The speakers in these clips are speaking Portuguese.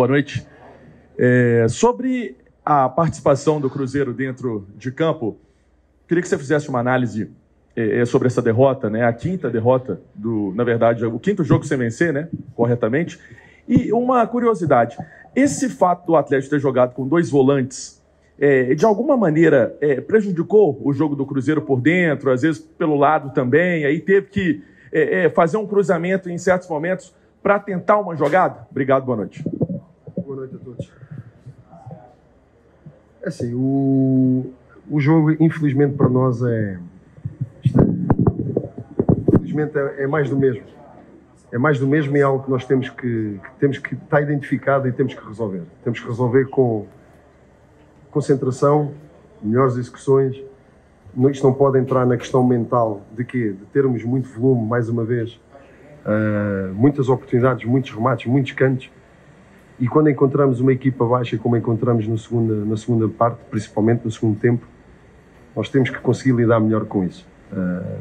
Boa noite. É, sobre a participação do Cruzeiro dentro de campo, queria que você fizesse uma análise é, é, sobre essa derrota, né? A quinta derrota do, na verdade, o quinto jogo sem vencer, né? Corretamente. E uma curiosidade: esse fato do Atlético ter jogado com dois volantes, é, de alguma maneira é, prejudicou o jogo do Cruzeiro por dentro, às vezes pelo lado também. Aí teve que é, é, fazer um cruzamento em certos momentos para tentar uma jogada? Obrigado, boa noite. Boa noite a todos. É assim, o, o jogo, infelizmente, para nós é. Infelizmente, é, é mais do mesmo é mais do mesmo e é algo que nós temos que, que temos que estar identificado e temos que resolver. Temos que resolver com concentração, melhores execuções. Isto não pode entrar na questão mental de quê? De termos muito volume, mais uma vez, uh, muitas oportunidades, muitos remates, muitos cantos. E quando encontramos uma equipa baixa, como encontramos na segunda, na segunda parte, principalmente no segundo tempo, nós temos que conseguir lidar melhor com isso. Uh,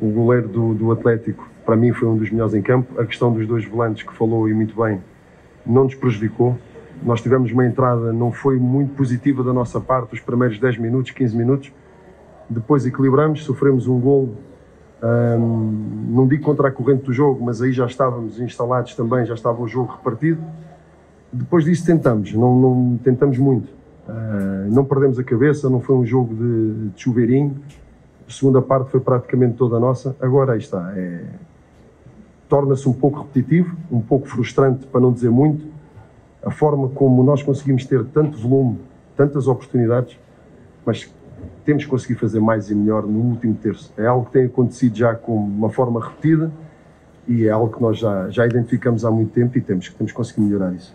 o goleiro do, do Atlético para mim foi um dos melhores em campo. A questão dos dois volantes que falou e muito bem não nos prejudicou. Nós tivemos uma entrada, não foi muito positiva da nossa parte, os primeiros 10 minutos, 15 minutos. Depois equilibramos, sofremos um gol, hum, não digo contra a corrente do jogo, mas aí já estávamos instalados também, já estava o jogo repartido. Depois disso tentamos, não, não tentamos muito. Uh, não perdemos a cabeça, não foi um jogo de, de chuveirinho. A segunda parte foi praticamente toda nossa. Agora aí está, é, torna-se um pouco repetitivo, um pouco frustrante, para não dizer muito, a forma como nós conseguimos ter tanto volume, tantas oportunidades, mas temos que conseguir fazer mais e melhor no último terço. É algo que tem acontecido já com uma forma repetida e é algo que nós já, já identificamos há muito tempo e temos, temos que conseguir melhorar isso.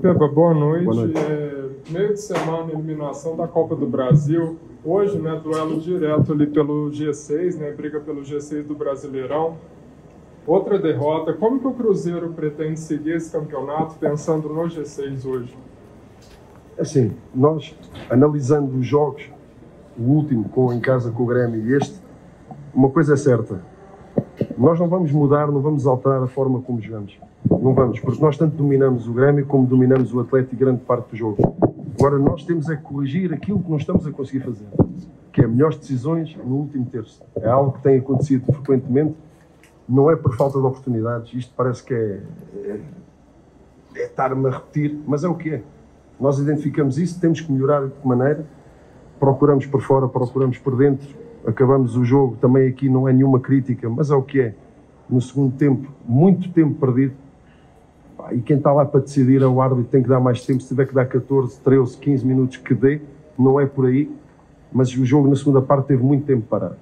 Pepa, boa noite. Boa noite. É, meio de semana, eliminação da Copa do Brasil. Hoje, né, duelo direto ali pelo G6, né, briga pelo G6 do Brasileirão. Outra derrota. Como que o Cruzeiro pretende seguir esse campeonato pensando no G6 hoje? Assim, nós analisando os jogos, o último com em casa com o Grêmio e este, uma coisa é certa. Nós não vamos mudar, não vamos alterar a forma como jogamos. Não vamos, porque nós tanto dominamos o Grêmio como dominamos o Atlético grande parte do jogo. Agora nós temos a corrigir aquilo que não estamos a conseguir fazer, que é melhores decisões no último terço. É algo que tem acontecido frequentemente, não é por falta de oportunidades, isto parece que é, é, é estar-me a repetir, mas é o que é. Nós identificamos isso, temos que melhorar de que maneira, procuramos por fora, procuramos por dentro, acabamos o jogo, também aqui não é nenhuma crítica, mas é o que é. No segundo tempo, muito tempo perdido, e quem está lá para decidir é o árbitro, tem que dar mais tempo. Se tiver que dar 14, 13, 15 minutos, que dê, não é por aí. Mas o jogo na segunda parte teve muito tempo parado.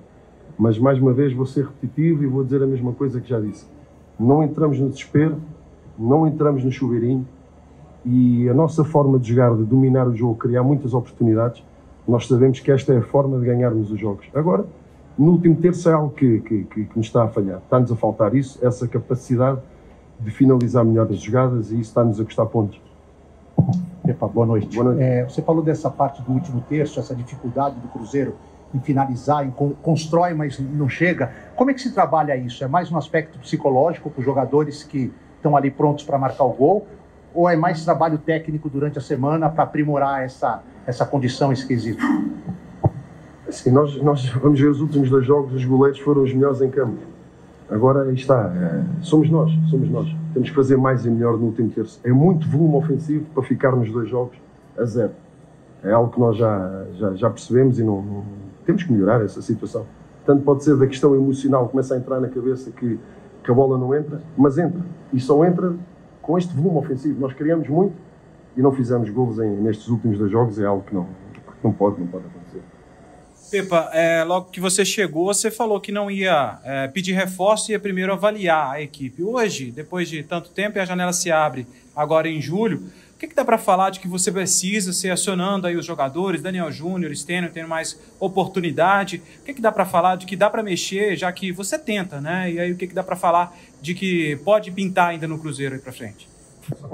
Mas mais uma vez vou ser repetitivo e vou dizer a mesma coisa que já disse. Não entramos no desespero, não entramos no chuveirinho e a nossa forma de jogar, de dominar o jogo, criar muitas oportunidades, nós sabemos que esta é a forma de ganharmos os jogos. Agora, no último terço é algo que, que, que, que nos está a falhar. Está-nos a faltar isso, essa capacidade de finalizar melhor as jogadas e isso está-nos a custar pontos. Epa, boa noite. Boa noite. É, você falou dessa parte do último terço, essa dificuldade do Cruzeiro em finalizar, em constrói, mas não chega. Como é que se trabalha isso? É mais um aspecto psicológico para os jogadores que estão ali prontos para marcar o gol? Ou é mais trabalho técnico durante a semana para aprimorar essa, essa condição esquisita? Assim, nós, nós vamos ver os últimos dois jogos, os goleiros foram os melhores em campo Agora está, é, somos nós, somos nós. Temos que fazer mais e melhor no último terço. É muito volume ofensivo para ficar nos dois jogos a zero. É algo que nós já, já, já percebemos e não, não, temos que melhorar essa situação. Tanto pode ser da questão emocional, começa a entrar na cabeça que, que a bola não entra, mas entra. E só entra com este volume ofensivo. Nós criamos muito e não fizemos golos em, nestes últimos dois jogos, é algo que não, não pode, não pode acontecer. Pepa, é, logo que você chegou, você falou que não ia é, pedir reforço, ia primeiro avaliar a equipe. Hoje, depois de tanto tempo, e a janela se abre agora em julho, o que, que dá para falar de que você precisa ser acionando aí os jogadores, Daniel Júnior, Stênio, tendo mais oportunidade? O que, que dá para falar de que dá para mexer, já que você tenta, né? E aí o que, que dá para falar de que pode pintar ainda no Cruzeiro aí para frente?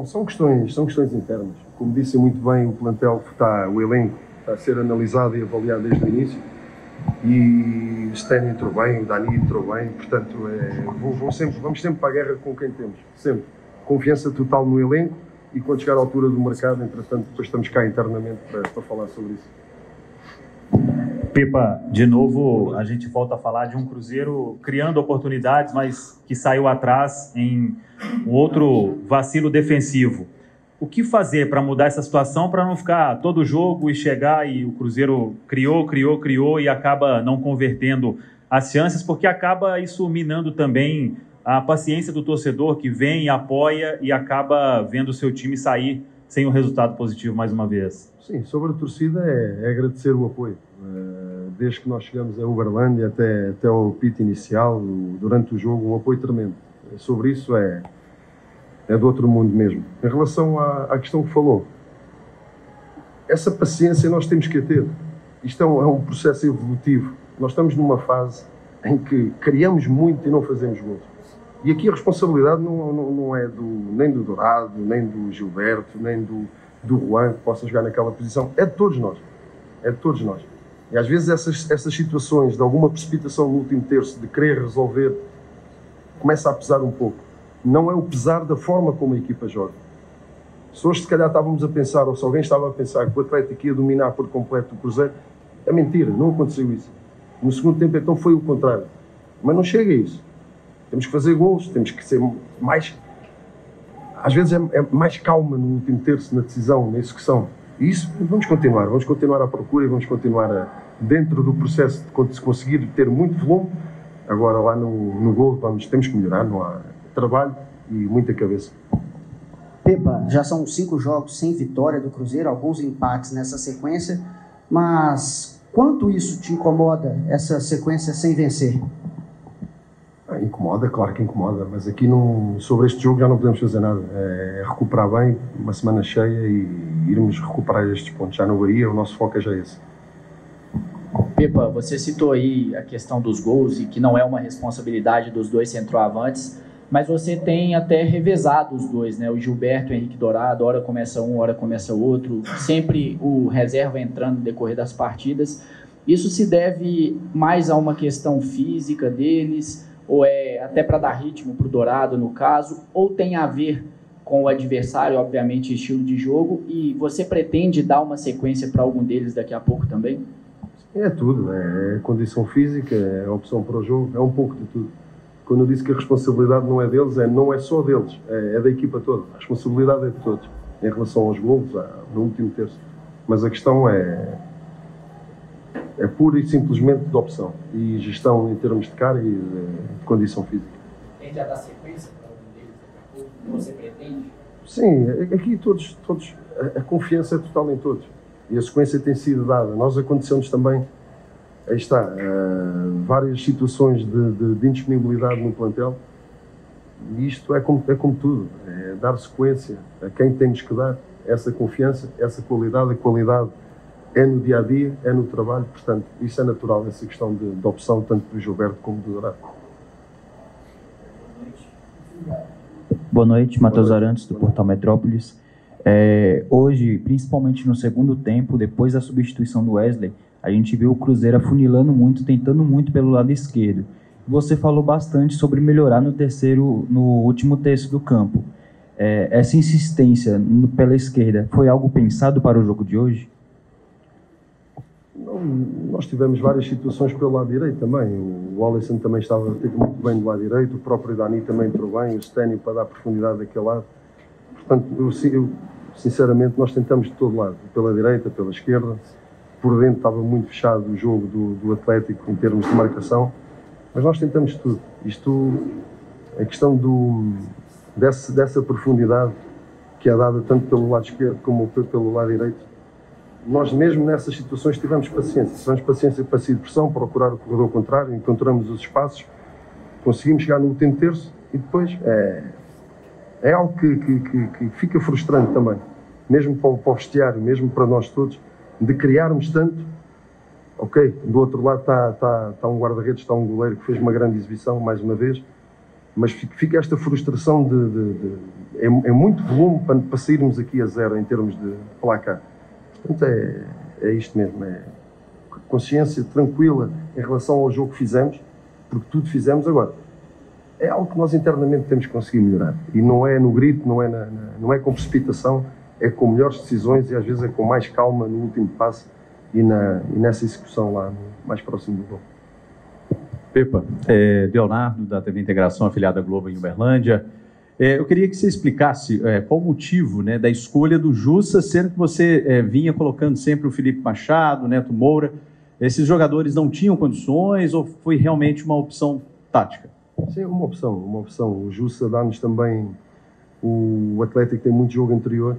São questões, são questões internas. Como disse muito bem, o plantel está, o elenco está a ser analisado e avaliado desde o início. E o Stan entrou bem, o Dani entrou bem, portanto, é, vou sempre, vamos sempre para a guerra com quem temos, sempre. Confiança total no elenco e quando chegar à altura do mercado, entretanto, depois estamos cá internamente para, para falar sobre isso. Pepa, de novo, a gente volta a falar de um Cruzeiro criando oportunidades, mas que saiu atrás em um outro vacilo defensivo. O que fazer para mudar essa situação para não ficar todo jogo e chegar e o Cruzeiro criou, criou, criou e acaba não convertendo as chances, porque acaba isso minando também a paciência do torcedor que vem, apoia e acaba vendo o seu time sair sem um resultado positivo mais uma vez. Sim, sobre a torcida é, é agradecer o apoio. Uh, desde que nós chegamos a Uberlândia até, até o pit inicial, durante o jogo, um apoio tremendo. Sobre isso é, é do outro mundo mesmo. Em relação à, à questão que falou, essa paciência nós temos que ter. Isto é um, é um processo evolutivo. Nós estamos numa fase em que criamos muito e não fazemos muito. E aqui a responsabilidade não, não, não, é do, nem do Dourado, nem do Gilberto, nem do, do Juan, que possa jogar naquela posição. É de todos nós. É de todos nós. E às vezes essas, essas situações de alguma precipitação no último terço, de querer resolver, começa a pesar um pouco. Não é o pesar da forma como a equipa joga. Se hoje, se calhar, estávamos a pensar, ou se alguém estava a pensar que o Atlético ia dominar por completo o Cruzeiro, é mentira, não aconteceu isso. No segundo tempo, então, foi o contrário. Mas não chega a isso. Temos que fazer gols, temos que ser mais. Às vezes é, é mais calma no último terço, na decisão, na execução. E isso vamos continuar, vamos continuar à procura e vamos continuar a, dentro do processo de conseguir ter muito volume. Agora lá no, no gol vamos, temos que melhorar, não há trabalho e muita cabeça. Pepa, já são cinco jogos sem vitória do Cruzeiro, alguns empates nessa sequência, mas quanto isso te incomoda, essa sequência sem vencer? Incomoda, claro que incomoda, mas aqui não, sobre este jogo já não podemos fazer nada. É recuperar bem, uma semana cheia e irmos recuperar estes pontos. Já no Bahia, o nosso foco é já esse. Pepa, você citou aí a questão dos gols e que não é uma responsabilidade dos dois centroavantes, mas você tem até revezado os dois, né? O Gilberto e o Henrique Dourado, hora começa um, hora começa outro, sempre o reserva entrando no decorrer das partidas. Isso se deve mais a uma questão física deles, ou é até para dar ritmo para o Dourado, no caso, ou tem a ver com o adversário, obviamente, estilo de jogo, e você pretende dar uma sequência para algum deles daqui a pouco também? É tudo, é, é condição física, é opção para o jogo, é um pouco de tudo. Quando eu disse que a responsabilidade não é deles, é, não é só deles, é, é da equipa toda. A responsabilidade é de todos, em relação aos golos, no último terço. Mas a questão é, é pura e simplesmente de opção e gestão em termos de carga e de, de condição física. Tende a dar sequência para algum deles daqui a pouco? Você pretende? Sim, aqui todos, todos a, a, confiança é total em todos e a sequência tem sido dada. Nós acontecemos também, aí está, uh, várias situações de, de, de, indisponibilidade no plantel e isto é como, é como tudo, é dar sequência a quem temos que dar essa confiança, essa qualidade, a qualidade é no dia a dia, é no trabalho, portanto, isso é natural, essa questão de, de opção, tanto do Gilberto como do Dourado. Boa noite, Matheus Arantes, do Portal Metrópolis. É, hoje, principalmente no segundo tempo, depois da substituição do Wesley, a gente viu o Cruzeiro afunilando muito, tentando muito pelo lado esquerdo. Você falou bastante sobre melhorar no terceiro, no último terço do campo. É, essa insistência no, pela esquerda foi algo pensado para o jogo de hoje? Nós tivemos várias situações pelo lado direito também. O Alisson também estava muito bem do lado direito, o próprio Dani também entrou bem, o Stênio para dar profundidade daquele lado. Portanto, eu, eu, sinceramente, nós tentamos de todo lado, pela direita, pela esquerda. Por dentro estava muito fechado o jogo do, do Atlético em termos de marcação, mas nós tentamos tudo. Isto, a questão do, desse, dessa profundidade que é dada tanto pelo lado esquerdo como pelo lado direito, nós mesmo nessas situações tivemos paciência. Tivemos paciência para sair de pressão, procurar o corredor contrário, encontramos os espaços, conseguimos chegar no último terço e depois é, é algo que, que, que, que fica frustrante também, mesmo para o, para o vestiário, mesmo para nós todos, de criarmos tanto. Ok, do outro lado está, está, está um guarda-redes, está um goleiro que fez uma grande exibição, mais uma vez, mas fica esta frustração de. de, de é, é, muito volume para, para sairmos aqui a zero em termos de placar. Portanto, é, é isto mesmo. É consciência tranquila em relação ao jogo que fizemos, porque tudo fizemos agora. É algo que nós internamente temos que conseguir melhorar. E não é no grito, não é, na, na, não é com precipitação, é com melhores decisões e às vezes é com mais calma no último passo e, na, e nessa execução lá, no, mais próximo do gol. Pepa, é, Leonardo, da TV Integração afiliada Globo em Uberlândia. É, eu queria que você explicasse é, qual o motivo né, da escolha do Jussa, sendo que você é, vinha colocando sempre o Felipe Machado, o Neto Moura. Esses jogadores não tinham condições ou foi realmente uma opção tática? Sim, uma opção, uma opção. O Jussa dá-nos também. O Atlético tem muito jogo anterior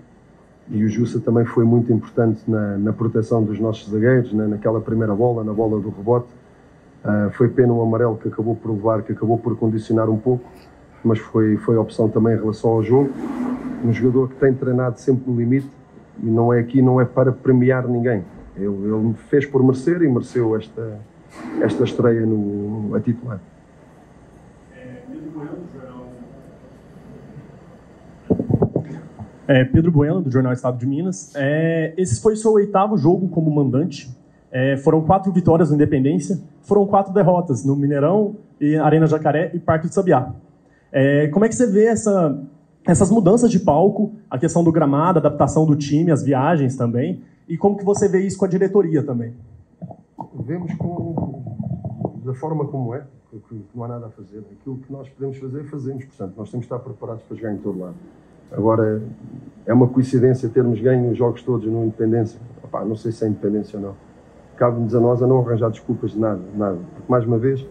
e o Jussa também foi muito importante na, na proteção dos nossos zagueiros, né, naquela primeira bola, na bola do rebote. Uh, foi pena o amarelo que acabou por levar, que acabou por condicionar um pouco, mas foi, foi opção também em relação ao jogo. Um jogador que tem treinado sempre no limite e não é aqui, não é para premiar ninguém. Ele, ele fez por merecer e mereceu esta, esta estreia no, a titular. É, Pedro Bueno, do Jornal Estado de Minas. É, esse foi seu oitavo jogo como mandante. É, foram quatro vitórias no Independência, foram quatro derrotas no Mineirão, e Arena Jacaré e Parque de Sabiá. É, como é que você vê essa, essas mudanças de palco, a questão do gramado, a adaptação do time, as viagens também, e como que você vê isso com a diretoria também? Vemos com, da forma como é, que não há nada a fazer. Aquilo que nós podemos fazer, fazemos. Portanto, nós temos que estar preparados para jogar em todo lado. Agora, é uma coincidência termos ganho os jogos todos no Independência. Não sei se é Independência ou não. Cabe-nos a nós a não arranjar desculpas de nada, nada. Porque, mais uma vez,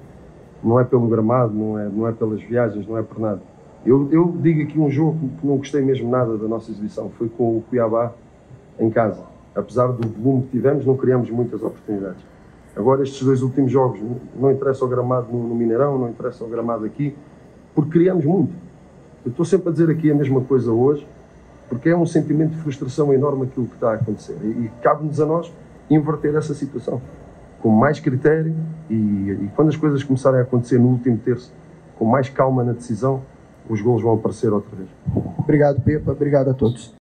não é pelo gramado, não é, não é pelas viagens, não é por nada. Eu, eu digo aqui um jogo que não gostei mesmo nada da nossa exibição. Foi com o Cuiabá em casa. Apesar do volume que tivemos, não criamos muitas oportunidades. Agora, estes dois últimos jogos, não interessa o gramado no, no Mineirão, não interessa o gramado aqui, porque criamos muito. Eu estou sempre a dizer aqui a mesma coisa hoje, porque é um sentimento de frustração enorme aquilo que está a acontecer. E, e cabe-nos a nós inverter essa situação com mais critério e, e, quando as coisas começarem a acontecer no último terço, com mais calma na decisão, os gols vão aparecer outra vez. Obrigado, Pepa. Obrigado a todos.